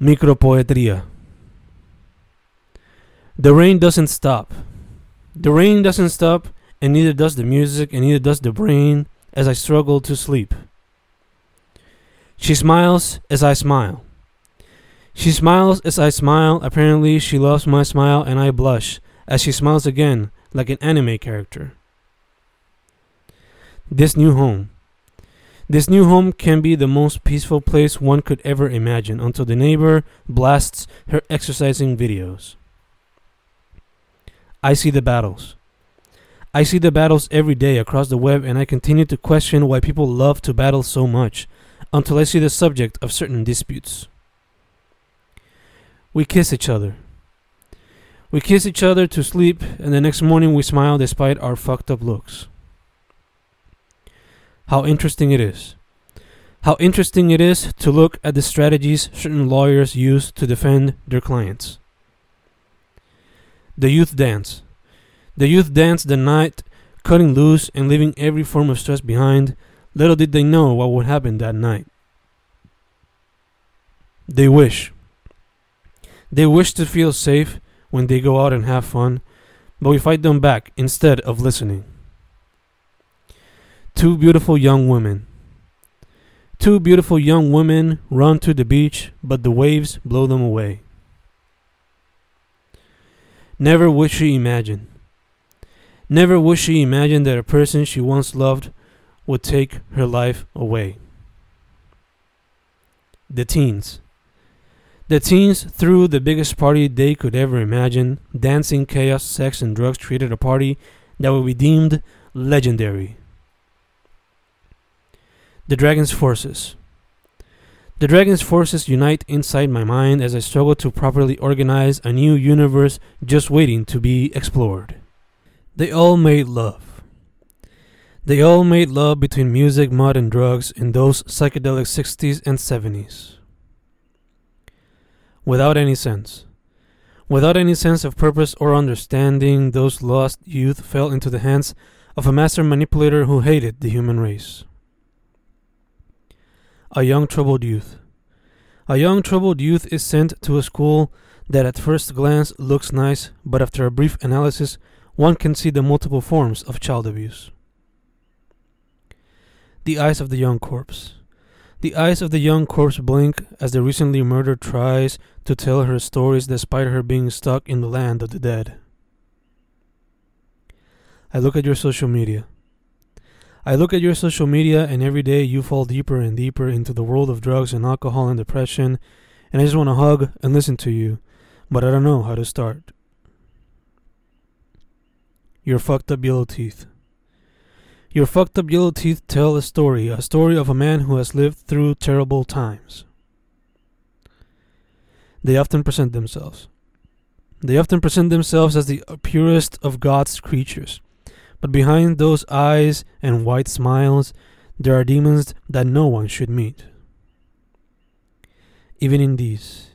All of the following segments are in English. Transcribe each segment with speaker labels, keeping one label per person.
Speaker 1: Micropoetria. The rain doesn't stop. The rain doesn't stop, and neither does the music, and neither does the brain as I struggle to sleep. She smiles as I smile. She smiles as I smile. Apparently, she loves my smile, and I blush as she smiles again, like an anime character. This new home. This new home can be the most peaceful place one could ever imagine until the neighbor blasts her exercising videos. I see the battles. I see the battles every day across the web, and I continue to question why people love to battle so much until I see the subject of certain disputes. We kiss each other. We kiss each other to sleep, and the next morning we smile despite our fucked up looks. How interesting it is. How interesting it is to look at the strategies certain lawyers use to defend their clients. The youth dance. The youth dance the night, cutting loose and leaving every form of stress behind. Little did they know what would happen that night. They wish. They wish to feel safe when they go out and have fun, but we fight them back instead of listening. Two beautiful young women. Two beautiful young women run to the beach, but the waves blow them away. Never would she imagine. Never would she imagine that a person she once loved would take her life away. The teens. The teens threw the biggest party they could ever imagine. Dancing, chaos, sex, and drugs created a party that would be deemed legendary. The Dragon's Forces. The Dragon's Forces unite inside my mind as I struggle to properly organize a new universe just waiting to be explored. They all made love. They all made love between music, mud, and drugs in those psychedelic 60s and 70s. Without any sense. Without any sense of purpose or understanding, those lost youth fell into the hands of a master manipulator who hated the human race. A young troubled youth. A young troubled youth is sent to a school that at first glance looks nice, but after a brief analysis, one can see the multiple forms of child abuse. The eyes of the young corpse. The eyes of the young corpse blink as the recently murdered tries to tell her stories despite her being stuck in the land of the dead. I look at your social media. I look at your social media, and every day you fall deeper and deeper into the world of drugs and alcohol and depression, and I just want to hug and listen to you, but I don't know how to start. Your fucked up yellow teeth. Your fucked up yellow teeth tell a story, a story of a man who has lived through terrible times. They often present themselves. They often present themselves as the purest of God's creatures. But behind those eyes and white smiles, there are demons that no one should meet. Even in these,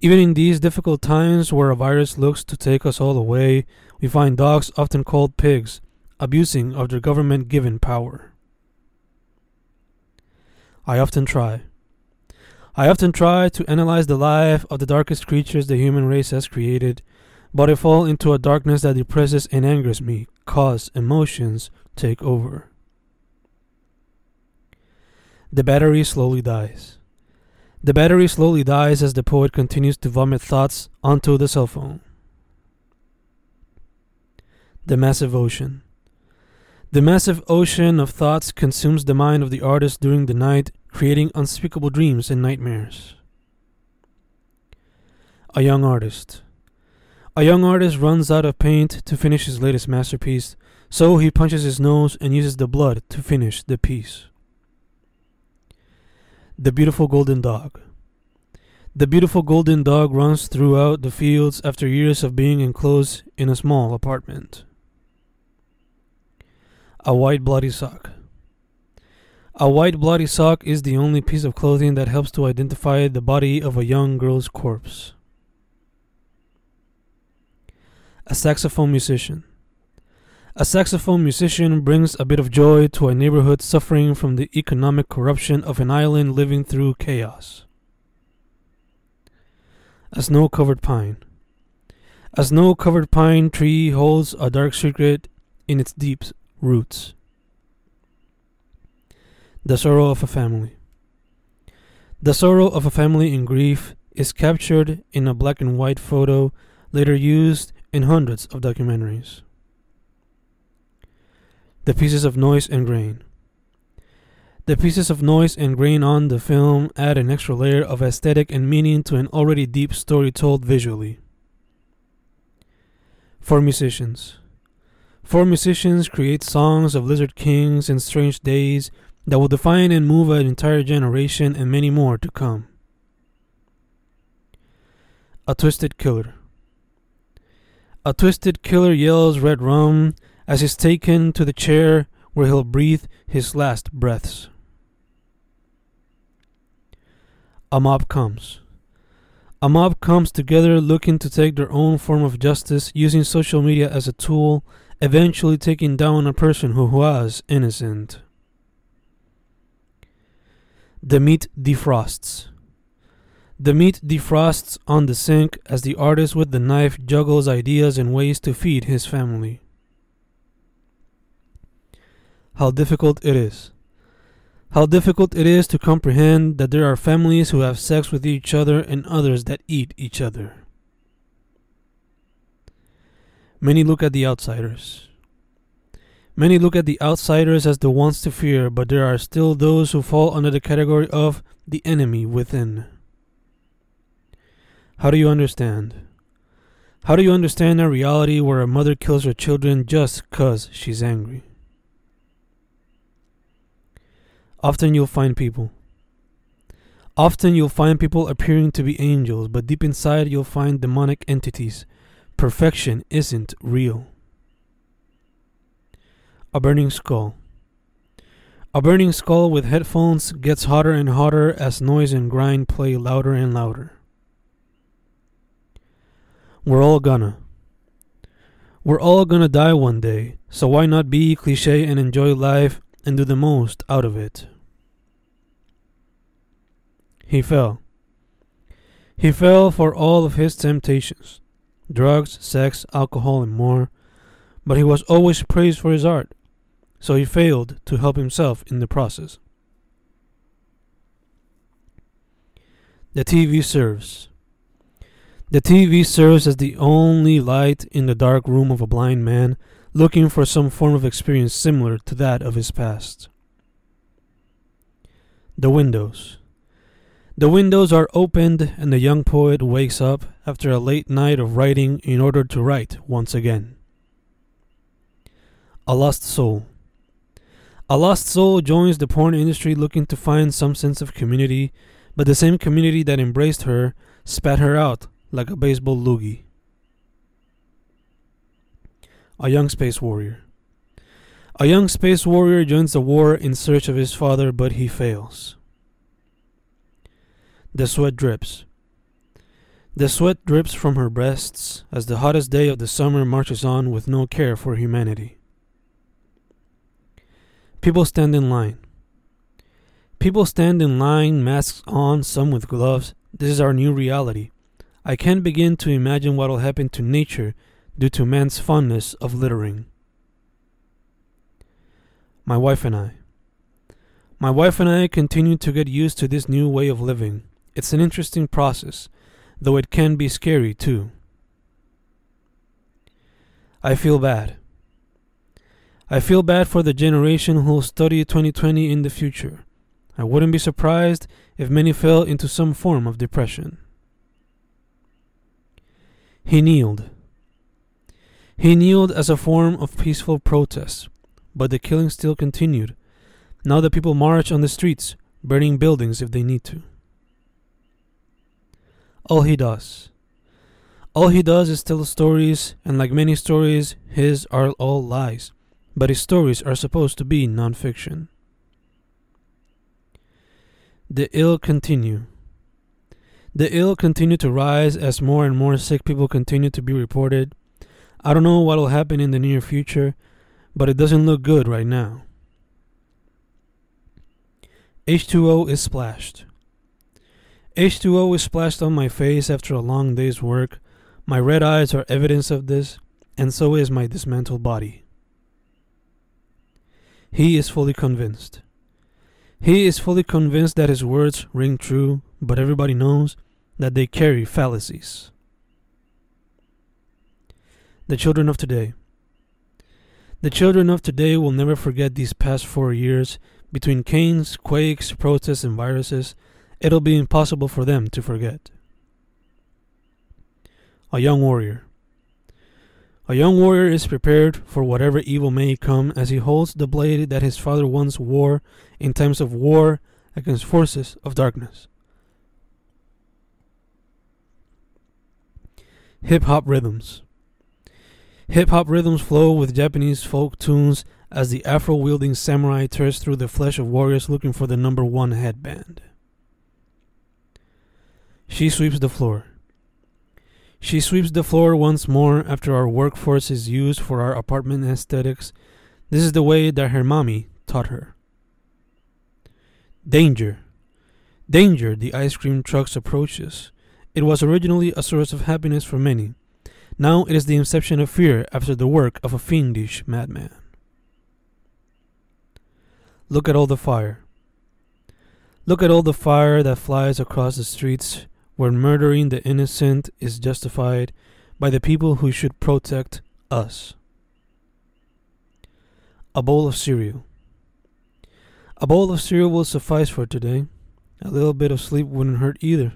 Speaker 1: even in these difficult times where a virus looks to take us all away, we find dogs, often called pigs, abusing of their government given power. I often try. I often try to analyze the life of the darkest creatures the human race has created, but I fall into a darkness that depresses and angers me, cause emotions take over. The battery slowly dies. The battery slowly dies as the poet continues to vomit thoughts onto the cell phone. The massive ocean. The massive ocean of thoughts consumes the mind of the artist during the night, creating unspeakable dreams and nightmares. A young artist. A young artist runs out of paint to finish his latest masterpiece, so he punches his nose and uses the blood to finish the piece. The beautiful golden dog. The beautiful golden dog runs throughout the fields after years of being enclosed in a small apartment. A white bloody sock. A white bloody sock is the only piece of clothing that helps to identify the body of a young girl's corpse. A saxophone musician. A saxophone musician brings a bit of joy to a neighborhood suffering from the economic corruption of an island living through chaos. A snow covered pine. A snow covered pine tree holds a dark secret in its deep roots. The sorrow of a family. The sorrow of a family in grief is captured in a black and white photo later used in hundreds of documentaries. The pieces of noise and grain. The pieces of noise and grain on the film add an extra layer of aesthetic and meaning to an already deep story told visually. Four musicians. Four musicians create songs of lizard kings and strange days that will define and move an entire generation and many more to come. A twisted killer. A twisted killer yells red rum as he's taken to the chair where he'll breathe his last breaths. A mob comes. A mob comes together looking to take their own form of justice using social media as a tool, eventually taking down a person who was innocent. The meat defrosts. The meat defrosts on the sink as the artist with the knife juggles ideas and ways to feed his family. How difficult it is. How difficult it is to comprehend that there are families who have sex with each other and others that eat each other. Many look at the outsiders. Many look at the outsiders as the ones to fear, but there are still those who fall under the category of the enemy within. How do you understand? How do you understand a reality where a mother kills her children just because she's angry? Often you'll find people. Often you'll find people appearing to be angels, but deep inside you'll find demonic entities. Perfection isn't real. A burning skull. A burning skull with headphones gets hotter and hotter as noise and grind play louder and louder. We're all gonna. We're all gonna die one day, so why not be cliche and enjoy life and do the most out of it? He fell. He fell for all of his temptations drugs, sex, alcohol, and more, but he was always praised for his art, so he failed to help himself in the process. The TV serves. The TV serves as the only light in the dark room of a blind man looking for some form of experience similar to that of his past. The windows. The windows are opened, and the young poet wakes up after a late night of writing in order to write once again. A lost soul. A lost soul joins the porn industry looking to find some sense of community, but the same community that embraced her spat her out like a baseball loogie. A young space warrior. A young space warrior joins the war in search of his father, but he fails. The sweat drips. The sweat drips from her breasts as the hottest day of the summer marches on with no care for humanity. People stand in line. People stand in line, masks on, some with gloves. This is our new reality. I can't begin to imagine what will happen to nature due to man's fondness of littering. My wife and I. My wife and I continue to get used to this new way of living. It's an interesting process, though it can be scary too. I feel bad. I feel bad for the generation who will study 2020 in the future. I wouldn't be surprised if many fell into some form of depression. He kneeled. He kneeled as a form of peaceful protest, but the killing still continued. Now the people march on the streets, burning buildings if they need to. All he does. All he does is tell stories, and like many stories, his are all lies. But his stories are supposed to be nonfiction. The ill continue. The ill continue to rise as more and more sick people continue to be reported. I don't know what will happen in the near future, but it doesn't look good right now. H2O is splashed. H2O is splashed on my face after a long day's work. My red eyes are evidence of this, and so is my dismantled body. He is fully convinced. He is fully convinced that his words ring true, but everybody knows that they carry fallacies. The children of today. The children of today will never forget these past four years between canes, quakes, protests, and viruses. It'll be impossible for them to forget. A young warrior. A young warrior is prepared for whatever evil may come as he holds the blade that his father once wore in times of war against forces of darkness. Hip hop rhythms. Hip hop rhythms flow with Japanese folk tunes as the afro wielding samurai tears through the flesh of warriors looking for the number one headband. She sweeps the floor. She sweeps the floor once more after our workforce is used for our apartment aesthetics. This is the way that her mommy taught her. Danger. Danger, the ice cream truck's approaches. It was originally a source of happiness for many. Now it is the inception of fear after the work of a fiendish madman. Look at all the fire. Look at all the fire that flies across the streets where murdering the innocent is justified by the people who should protect us. A bowl of cereal. A bowl of cereal will suffice for today. A little bit of sleep wouldn't hurt either.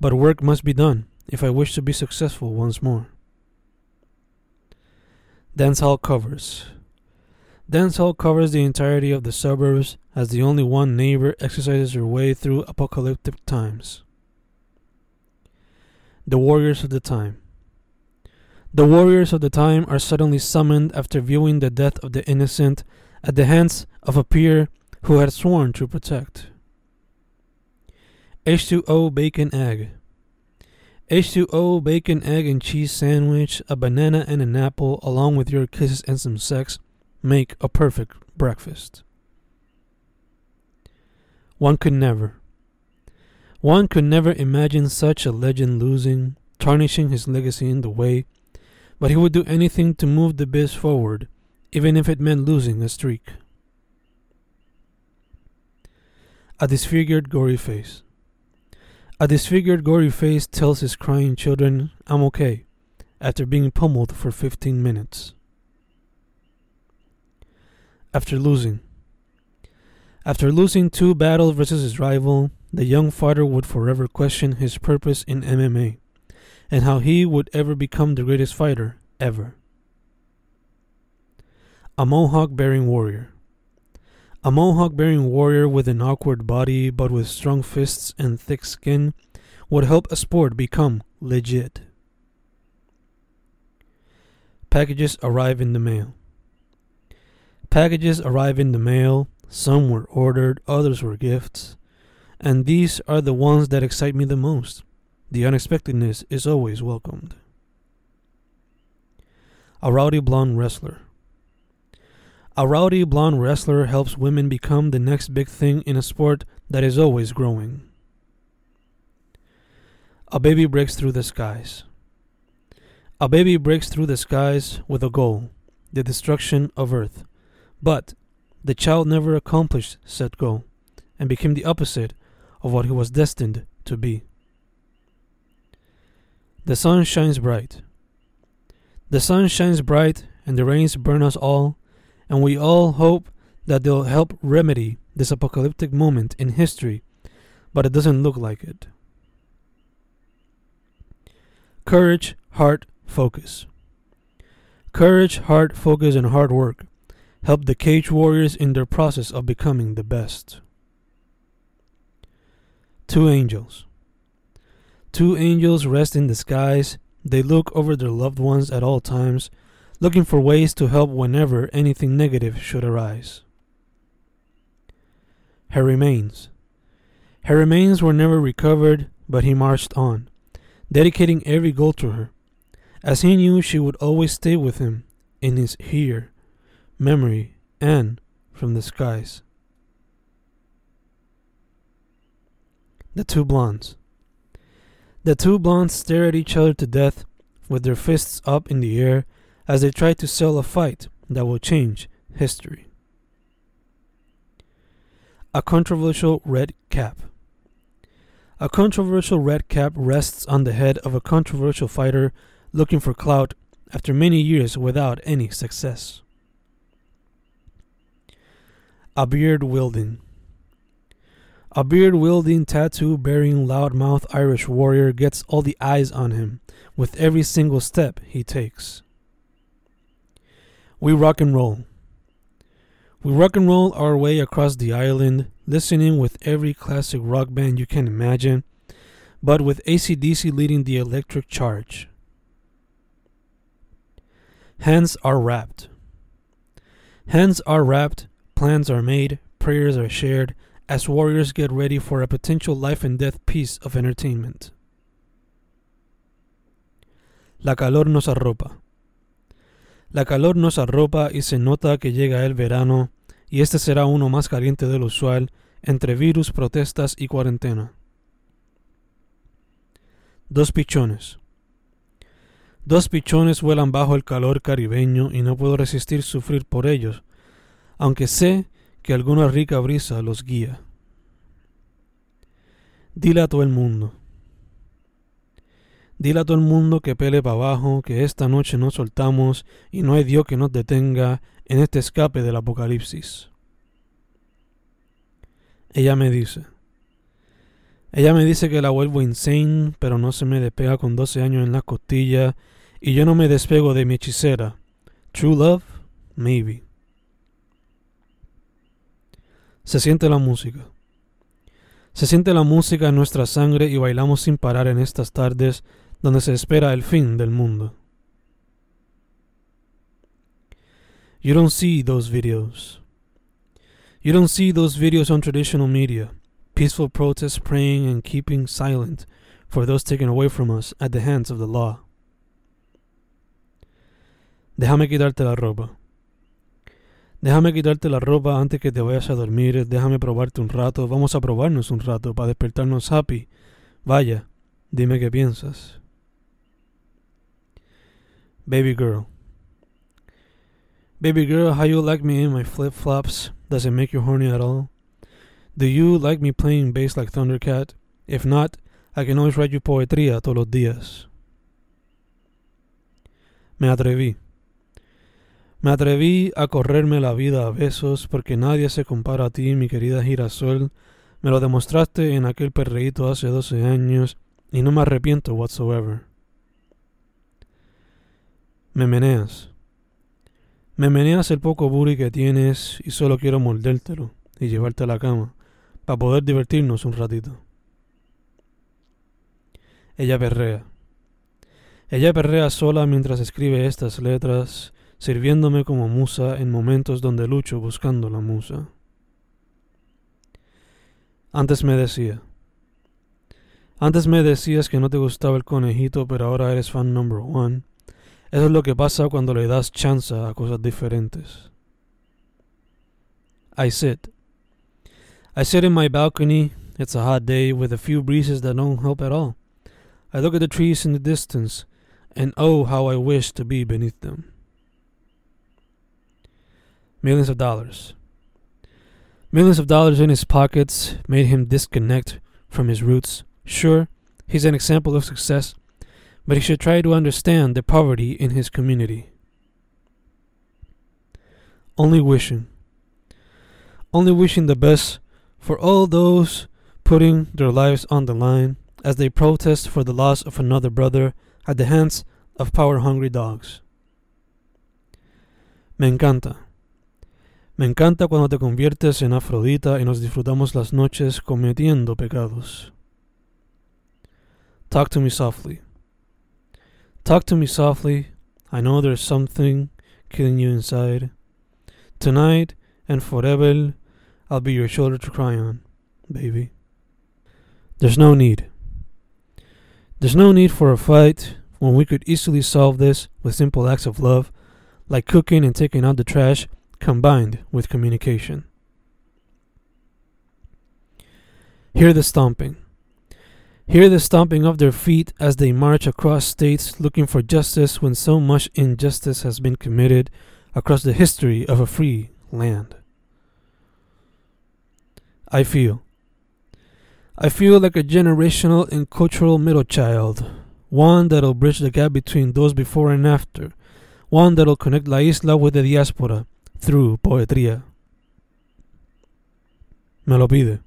Speaker 1: But work must be done if I wish to be successful once more. Dance hall covers. Dance hall covers the entirety of the suburbs as the only one neighbor exercises her way through apocalyptic times. The warriors of the time. The warriors of the time are suddenly summoned after viewing the death of the innocent at the hands of a peer who had sworn to protect. H2O bacon egg. H2O bacon egg and cheese sandwich, a banana and an apple, along with your kisses and some sex, make a perfect breakfast. One could never, one could never imagine such a legend losing, tarnishing his legacy in the way, but he would do anything to move the biz forward, even if it meant losing a streak. A disfigured, gory face. A disfigured, gory face tells his crying children, I'm okay, after being pummeled for 15 minutes. After losing. After losing two battles versus his rival, the young fighter would forever question his purpose in MMA and how he would ever become the greatest fighter ever. A mohawk bearing warrior. A mohawk bearing warrior with an awkward body but with strong fists and thick skin would help a sport become legit. Packages arrive in the mail. Packages arrive in the mail. Some were ordered, others were gifts. And these are the ones that excite me the most. The unexpectedness is always welcomed. A rowdy blonde wrestler. A rowdy blonde wrestler helps women become the next big thing in a sport that is always growing. A baby breaks through the skies. A baby breaks through the skies with a goal the destruction of Earth. But the child never accomplished said goal and became the opposite of what he was destined to be. The sun shines bright. The sun shines bright, and the rains burn us all, and we all hope that they'll help remedy this apocalyptic moment in history, but it doesn't look like it. Courage, heart, focus. Courage, heart, focus, and hard work help the cage warriors in their process of becoming the best. Two angels. Two angels rest in the skies. They look over their loved ones at all times, looking for ways to help whenever anything negative should arise. Her remains. Her remains were never recovered, but he marched on, dedicating every goal to her, as he knew she would always stay with him in his here, memory, and from the skies. The Two Blondes. The two blondes stare at each other to death with their fists up in the air as they try to sell a fight that will change history. A controversial red cap. A controversial red cap rests on the head of a controversial fighter looking for clout after many years without any success. A beard wielding. A beard wielding, tattoo bearing, loudmouth Irish warrior gets all the eyes on him with every single step he takes. We rock and roll. We rock and roll our way across the island, listening with every classic rock band you can imagine, but with ACDC leading the electric charge. Hands are wrapped. Hands are wrapped, plans are made, prayers are shared, as warriors get ready for a potential life and death piece of entertainment. La calor nos arropa. La calor nos arropa y se nota que llega el verano, y este será uno más caliente de lo usual, entre virus, protestas y cuarentena. Dos pichones. Dos pichones vuelan bajo el calor caribeño y no puedo resistir sufrir por ellos, aunque sé que alguna rica brisa los guía. Dile a todo el mundo. Dile a todo el mundo que pele para abajo, que esta noche nos soltamos y no hay Dios que nos detenga en este escape del apocalipsis. Ella me dice. Ella me dice que la vuelvo insane, pero no se me despega con 12 años en la costilla y yo no me despego de mi hechicera. True love, maybe. Se siente la música. Se siente la música en nuestra sangre y bailamos sin parar en estas tardes donde se espera el fin del mundo. You don't see those videos. You don't see those videos on traditional media. Peaceful protests praying and keeping silent for those taken away from us at the hands of the law. Déjame quitarte la ropa. Déjame quitarte la ropa antes que te vayas a dormir. Déjame probarte un rato. Vamos a probarnos un rato para despertarnos happy. Vaya, dime qué piensas. Baby girl. Baby girl, how you like me in my flip flops? Does it make you horny at all? Do you like me playing bass like Thundercat? If not, I can always write you poetría todos los días. Me atreví. Me atreví a correrme la vida a besos porque nadie se compara a ti, mi querida girasol. Me lo demostraste en aquel perreíto hace 12 años y no me arrepiento whatsoever. Me meneas. Me meneas el poco booty que tienes y solo quiero mordértelo y llevarte a la cama para poder divertirnos un ratito. Ella perrea. Ella perrea sola mientras escribe estas letras sirviéndome como musa en momentos donde lucho buscando la musa. Antes me decía, antes me decías que no te gustaba el conejito, pero ahora eres fan number one. Eso es lo que pasa cuando le das chance a cosas diferentes. I sit. I sit in my balcony. It's a hot day with a few breezes that don't help at all. I look at the trees in the distance, and oh, how I wish to be beneath them. millions of dollars. Millions of dollars in his pockets made him disconnect from his roots. Sure, he's an example of success, but he should try to understand the poverty in his community. Only wishing. Only wishing the best for all those putting their lives on the line as they protest for the loss of another brother at the hands of power hungry dogs. Me encanta. Me encanta cuando te conviertes en Afrodita y nos disfrutamos las noches cometiendo pecados. Talk to me softly. Talk to me softly. I know there's something killing you inside. Tonight and forever, I'll be your shoulder to cry on, baby. There's no need. There's no need for a fight when we could easily solve this with simple acts of love, like cooking and taking out the trash combined with communication. Hear the stomping. Hear the stomping of their feet as they march across states looking for justice when so much injustice has been committed across the history of a free land. I feel. I feel like a generational and cultural middle child, one that'll bridge the gap between those before and after, one that'll connect La Isla with the diaspora through poetría. Me lo pide.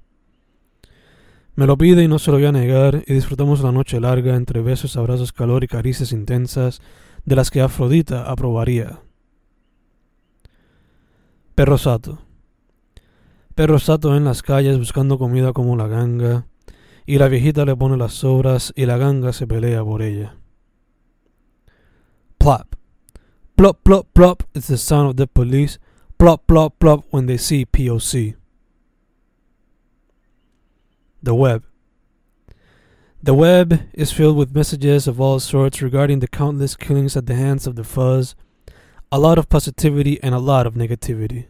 Speaker 1: Me lo pide y no se lo voy a negar, y disfrutamos la noche larga entre besos, abrazos, calor y caricias intensas de las que Afrodita aprobaría. Perro sato. Perro sato en las calles buscando comida como la ganga, y la viejita le pone las sobras y la ganga se pelea por ella. Plop. Plop, plop, plop is the sound of the police. Plop, plop, plop when they see POC. The web. The web is filled with messages of all sorts regarding the countless killings at the hands of the fuzz, a lot of positivity and a lot of negativity.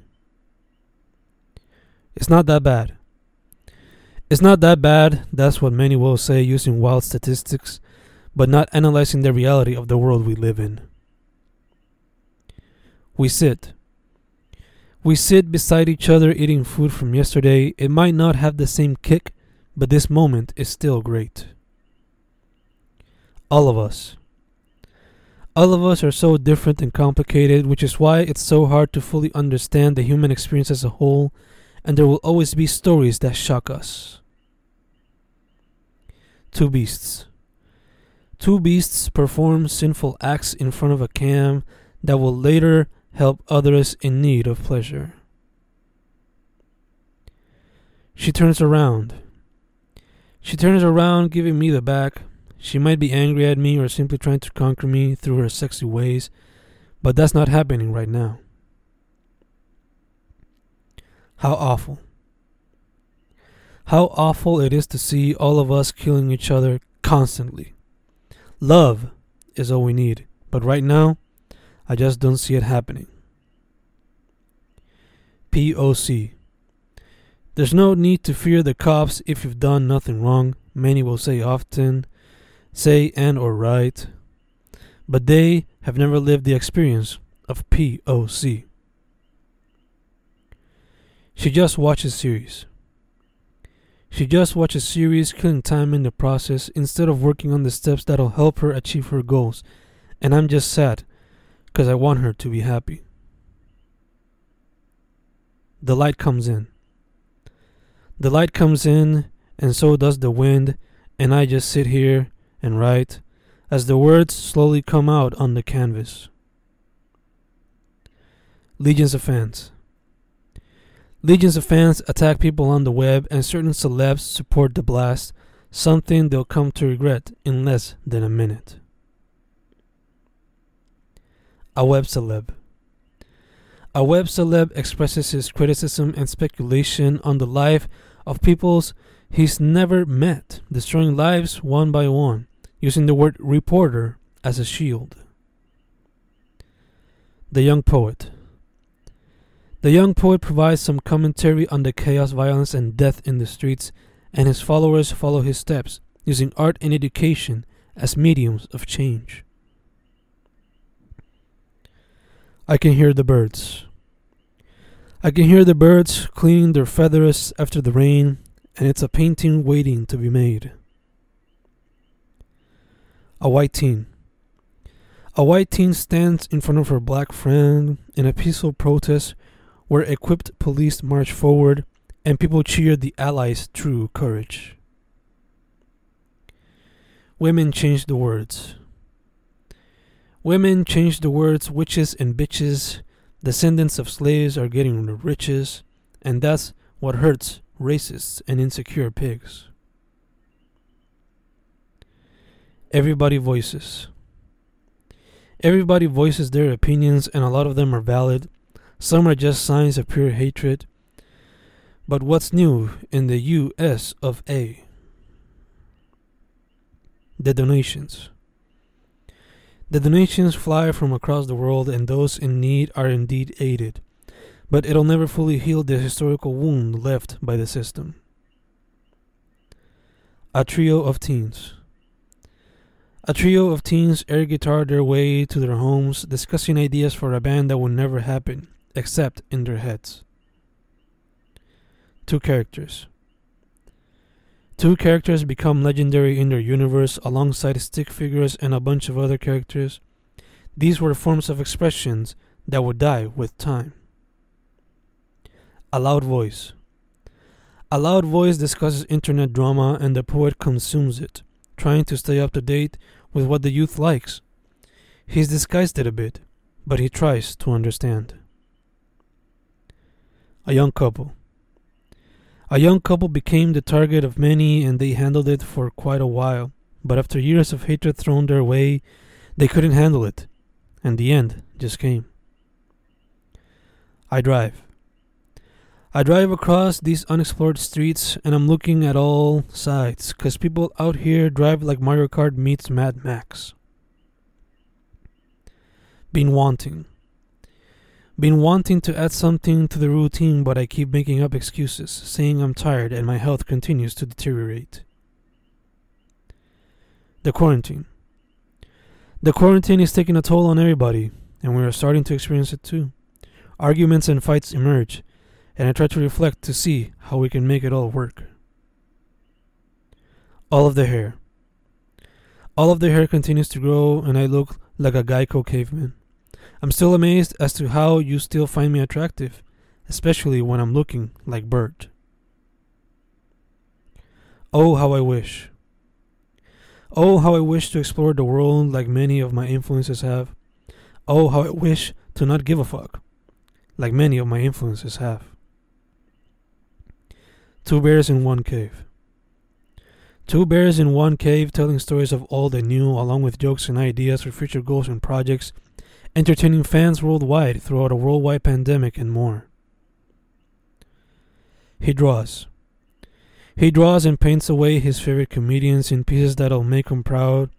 Speaker 1: It's not that bad. It's not that bad, that's what many will say using wild statistics, but not analyzing the reality of the world we live in. We sit. We sit beside each other eating food from yesterday. It might not have the same kick, but this moment is still great. All of us. All of us are so different and complicated, which is why it's so hard to fully understand the human experience as a whole, and there will always be stories that shock us. Two beasts. Two beasts perform sinful acts in front of a cam that will later help others in need of pleasure. She turns around. She turns around, giving me the back. She might be angry at me or simply trying to conquer me through her sexy ways, but that's not happening right now. How awful. How awful it is to see all of us killing each other constantly. Love is all we need, but right now, I just don't see it happening. POC. There's no need to fear the cops if you've done nothing wrong, many will say often, say and or write, but they have never lived the experience of POC. She just watches series. She just watches series, killing time in the process instead of working on the steps that'll help her achieve her goals. And I'm just sad because I want her to be happy. The light comes in. The light comes in, and so does the wind, and I just sit here and write as the words slowly come out on the canvas. Legions of fans. Legions of fans attack people on the web, and certain celebs support the blast, something they'll come to regret in less than a minute. A web celeb. A web celeb expresses his criticism and speculation on the life of peoples he's never met, destroying lives one by one, using the word reporter as a shield. The Young Poet. The young poet provides some commentary on the chaos, violence, and death in the streets, and his followers follow his steps, using art and education as mediums of change. I can hear the birds. I can hear the birds cleaning their feathers after the rain, and it's a painting waiting to be made. A white teen. A white teen stands in front of her black friend in a peaceful protest where equipped police march forward and people cheer the Allies' true courage. Women change the words. Women change the words witches and bitches. Descendants of slaves are getting the riches, and that's what hurts racists and insecure pigs. Everybody voices. Everybody voices their opinions, and a lot of them are valid, some are just signs of pure hatred. But what's new in the US of A? The donations. The donations fly from across the world, and those in need are indeed aided, but it'll never fully heal the historical wound left by the system. A trio of teens. A trio of teens air guitar their way to their homes, discussing ideas for a band that will never happen, except in their heads. Two characters. Two characters become legendary in their universe alongside stick figures and a bunch of other characters. These were forms of expressions that would die with time. A loud voice. A loud voice discusses internet drama and the poet consumes it, trying to stay up to date with what the youth likes. He's disguised it a bit, but he tries to understand. A young couple. A young couple became the target of many and they handled it for quite a while, but after years of hatred thrown their way, they couldn't handle it, and the end just came. I drive. I drive across these unexplored streets and I'm looking at all sides because people out here drive like Mario Kart meets Mad Max. Been wanting. Been wanting to add something to the routine, but I keep making up excuses, saying I'm tired and my health continues to deteriorate. The quarantine. The quarantine is taking a toll on everybody, and we are starting to experience it too. Arguments and fights emerge, and I try to reflect to see how we can make it all work. All of the hair. All of the hair continues to grow, and I look like a Geico caveman. I'm still amazed as to how you still find me attractive, especially when I'm looking like Bert. Oh, how I wish. Oh, how I wish to explore the world like many of my influences have. Oh, how I wish to not give a fuck, like many of my influences have. Two bears in one cave. Two bears in one cave telling stories of all they knew, along with jokes and ideas for future goals and projects entertaining fans worldwide throughout a worldwide pandemic and more. He draws. He draws and paints away his favorite comedians in pieces that'll make him proud,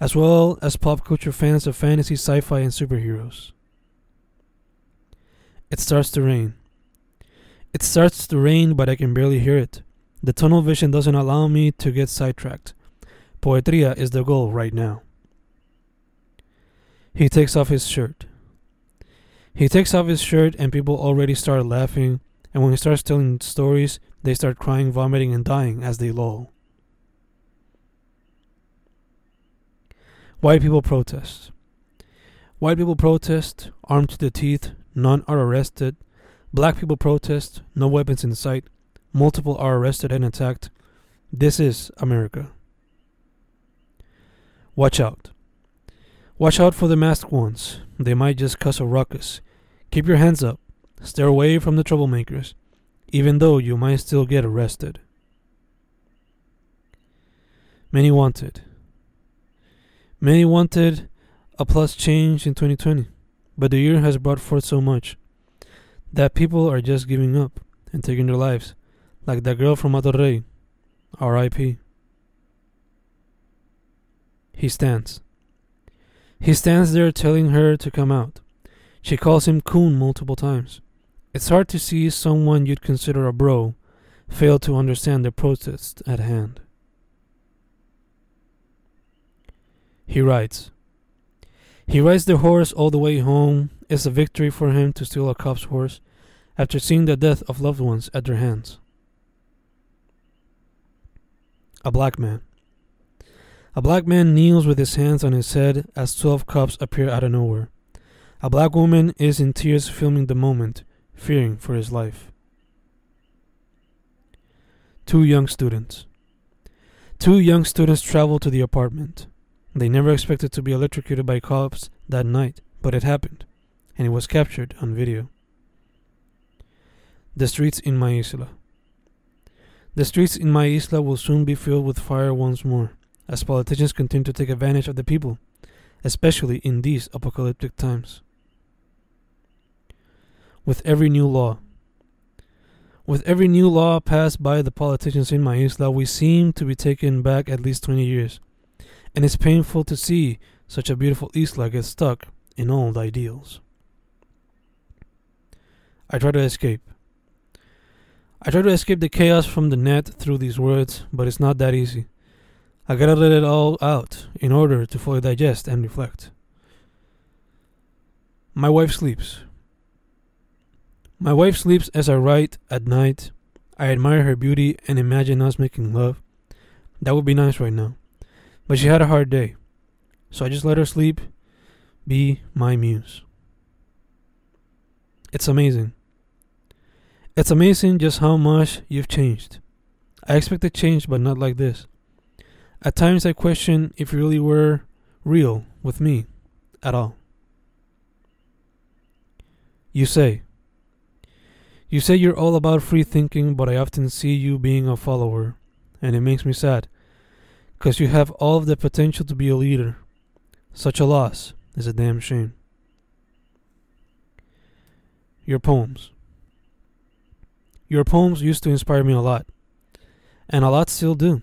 Speaker 1: as well as pop culture fans of fantasy, sci fi, and superheroes. It starts to rain. It starts to rain, but I can barely hear it. The tunnel vision doesn't allow me to get sidetracked. Poetria is the goal right now. He takes off his shirt. He takes off his shirt, and people already start laughing. And when he starts telling stories, they start crying, vomiting, and dying as they lull. White people protest. White people protest, armed to the teeth, none are arrested. Black people protest, no weapons in sight. Multiple are arrested and attacked. This is America. Watch out. Watch out for the masked ones. They might just cause a ruckus. Keep your hands up. Stay away from the troublemakers, even though you might still get arrested. Many wanted. Many wanted a plus change in 2020, but the year has brought forth so much that people are just giving up and taking their lives, like that girl from Monterrey, R.I.P. He stands. He stands there telling her to come out. She calls him coon multiple times. It's hard to see someone you'd consider a bro fail to understand the protest at hand. He rides. He rides the horse all the way home. It's a victory for him to steal a cop's horse after seeing the death of loved ones at their hands. A black man. A black man kneels with his hands on his head as 12 cops appear out of nowhere. A black woman is in tears filming the moment, fearing for his life. Two young students. Two young students travel to the apartment. They never expected to be electrocuted by cops that night, but it happened, and it was captured on video. The streets in my isla. The streets in my isla will soon be filled with fire once more as politicians continue to take advantage of the people, especially in these apocalyptic times. With every new law, with every new law passed by the politicians in my isla, we seem to be taken back at least 20 years, and it's painful to see such a beautiful isla get stuck in old ideals. I try to escape. I try to escape the chaos from the net through these words, but it's not that easy I gotta let it all out in order to fully digest and reflect. My wife sleeps. My wife sleeps as I write at night. I admire her beauty and imagine us making love. That would be nice right now. But she had a hard day. So I just let her sleep, be my muse. It's amazing. It's amazing just how much you've changed. I expected change, but not like this. At times I question if you really were real with me at all. You say, you say you're all about free thinking, but I often see you being a follower, and it makes me sad, because you have all of the potential to be a leader. Such a loss is a damn shame. Your poems. Your poems used to inspire me a lot, and a lot still do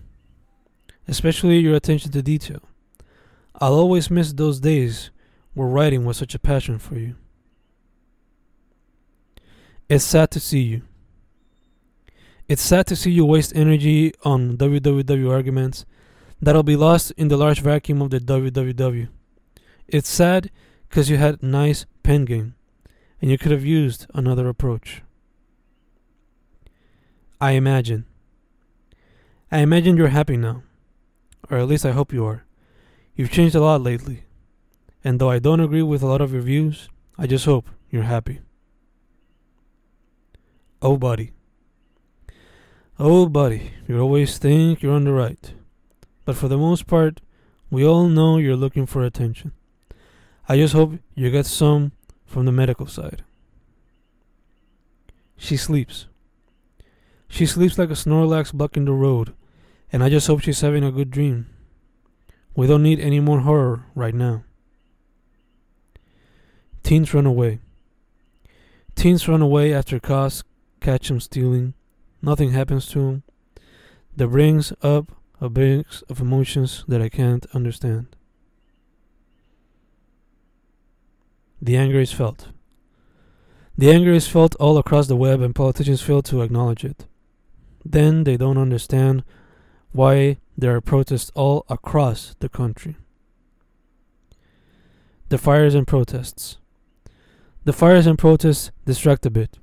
Speaker 1: especially your attention to detail. I'll always miss those days where writing was such a passion for you. It's sad to see you. It's sad to see you waste energy on www arguments that'll be lost in the large vacuum of the www. It's sad because you had nice pen game and you could have used another approach. I imagine. I imagine you're happy now or at least I hope you are. You've changed a lot lately, and though I don't agree with a lot of your views, I just hope you're happy. Oh, buddy. Oh, buddy, you always think you're on the right. But for the most part, we all know you're looking for attention. I just hope you get some from the medical side. She sleeps. She sleeps like a Snorlax blocking the road and I just hope she's having a good dream. We don't need any more horror right now. Teens run away. Teens run away after cops catch them stealing. Nothing happens to them. That brings up a mix of emotions that I can't understand. The anger is felt. The anger is felt all across the web, and politicians fail to acknowledge it. Then they don't understand why there are protests all across the country. The fires and protests. The fires and protests distract a bit,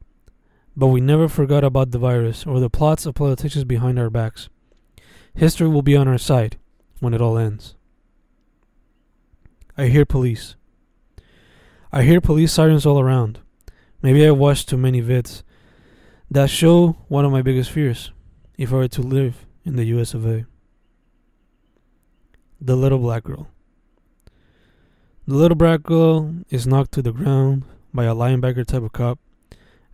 Speaker 1: but we never forgot about the virus or the plots of politicians behind our backs. History will be on our side when it all ends. I hear police. I hear police sirens all around. Maybe I watched too many vids that show one of my biggest fears if I were to live in the US of A. The little black girl. The little black girl is knocked to the ground by a linebacker type of cop,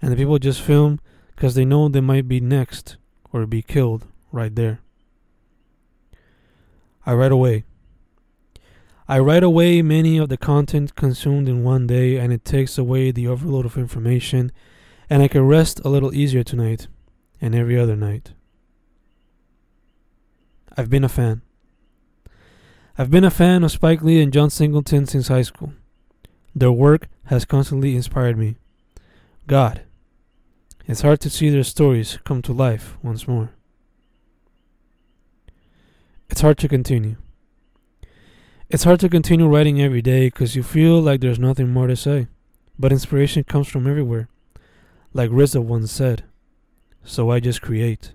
Speaker 1: and the people just film because they know they might be next or be killed right there. I write away. I write away many of the content consumed in one day, and it takes away the overload of information, and I can rest a little easier tonight and every other night. I've been a fan. I've been a fan of Spike Lee and John Singleton since high school. Their work has constantly inspired me. God, it's hard to see their stories come to life once more. It's hard to continue. It's hard to continue writing every day because you feel like there's nothing more to say. But inspiration comes from everywhere. Like RZA once said, so I just create.